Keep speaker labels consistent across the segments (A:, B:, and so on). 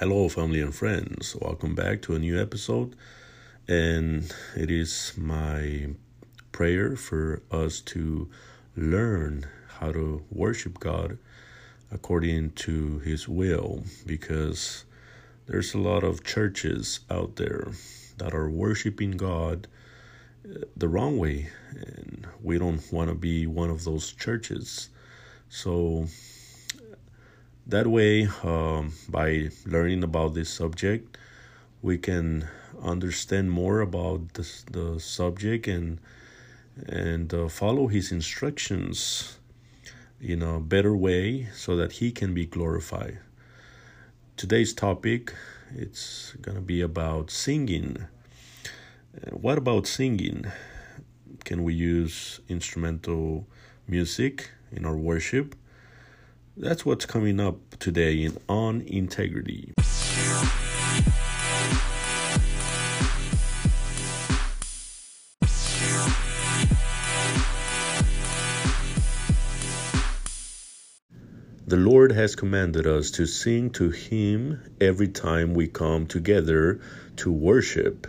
A: Hello, family and friends. Welcome back to a new episode. And it is my prayer for us to learn how to worship God according to His will because there's a lot of churches out there that are worshiping God uh, the wrong way, and we don't want to be one of those churches. So, that way, um, by learning about this subject, we can understand more about this, the subject and and uh, follow his instructions in a better way so that he can be glorified. Today's topic it's going to be about singing. Uh, what about singing? Can we use instrumental music in our worship? That's what's coming up today in On Integrity. The Lord has commanded us to sing to Him every time we come together to worship.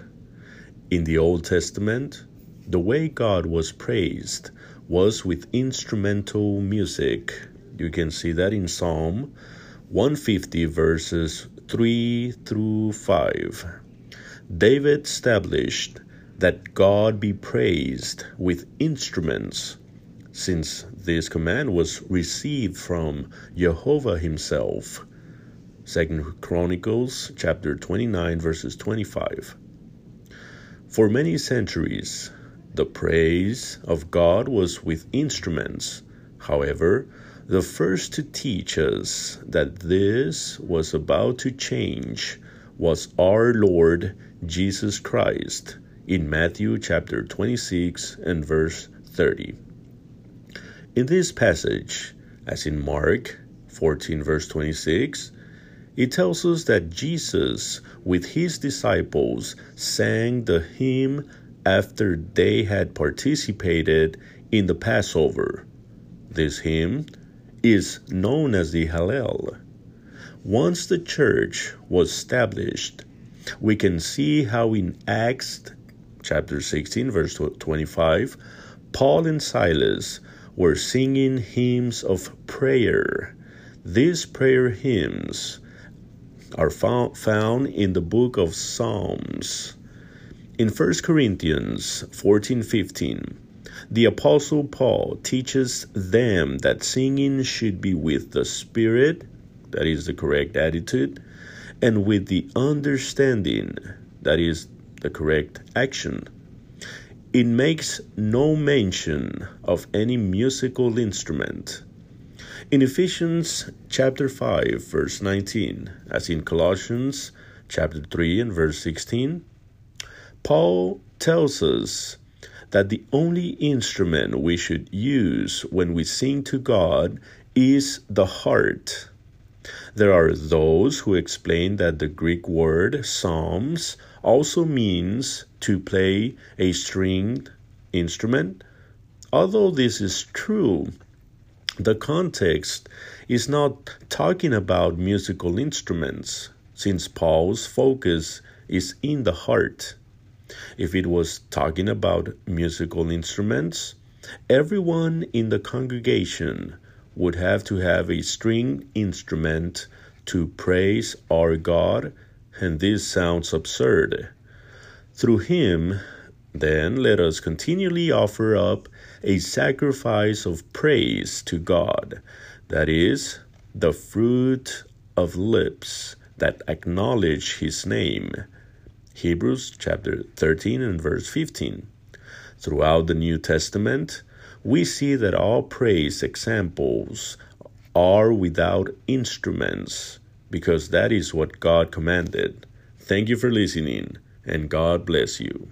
A: In the Old Testament, the way God was praised was with instrumental music. You can see that in Psalm 150, verses 3 through 5. David established that God be praised with instruments since this command was received from Jehovah himself. Second Chronicles chapter 29 verses 25. For many centuries, the praise of God was with instruments. However, the first to teach us that this was about to change was our Lord Jesus Christ in Matthew chapter 26 and verse 30. In this passage, as in Mark 14, verse 26, it tells us that Jesus, with his disciples, sang the hymn after they had participated in the Passover. This hymn is known as the Hallel. Once the church was established, we can see how in Acts chapter 16, verse 25, Paul and Silas were singing hymns of prayer. These prayer hymns are found, in the book of Psalms. In 1 Corinthians 14 15, the Apostle Paul teaches them that singing should be with the Spirit, that is the correct attitude, and with the understanding, that is the correct action. It makes no mention of any musical instrument. In Ephesians chapter 5 verse 19, as in Colossians chapter 3 and verse 16, Paul tells us that the only instrument we should use when we sing to God is the heart. There are those who explain that the Greek word psalms also means to play a stringed instrument. Although this is true, the context is not talking about musical instruments, since Paul's focus is in the heart. If it was talking about musical instruments, everyone in the congregation would have to have a string instrument to praise our God, and this sounds absurd. Through him, then, let us continually offer up a sacrifice of praise to God, that is, the fruit of lips that acknowledge his name. Hebrews chapter 13 and verse 15. Throughout the New Testament, we see that all praise examples are without instruments because that is what God commanded. Thank you for listening, and God bless you.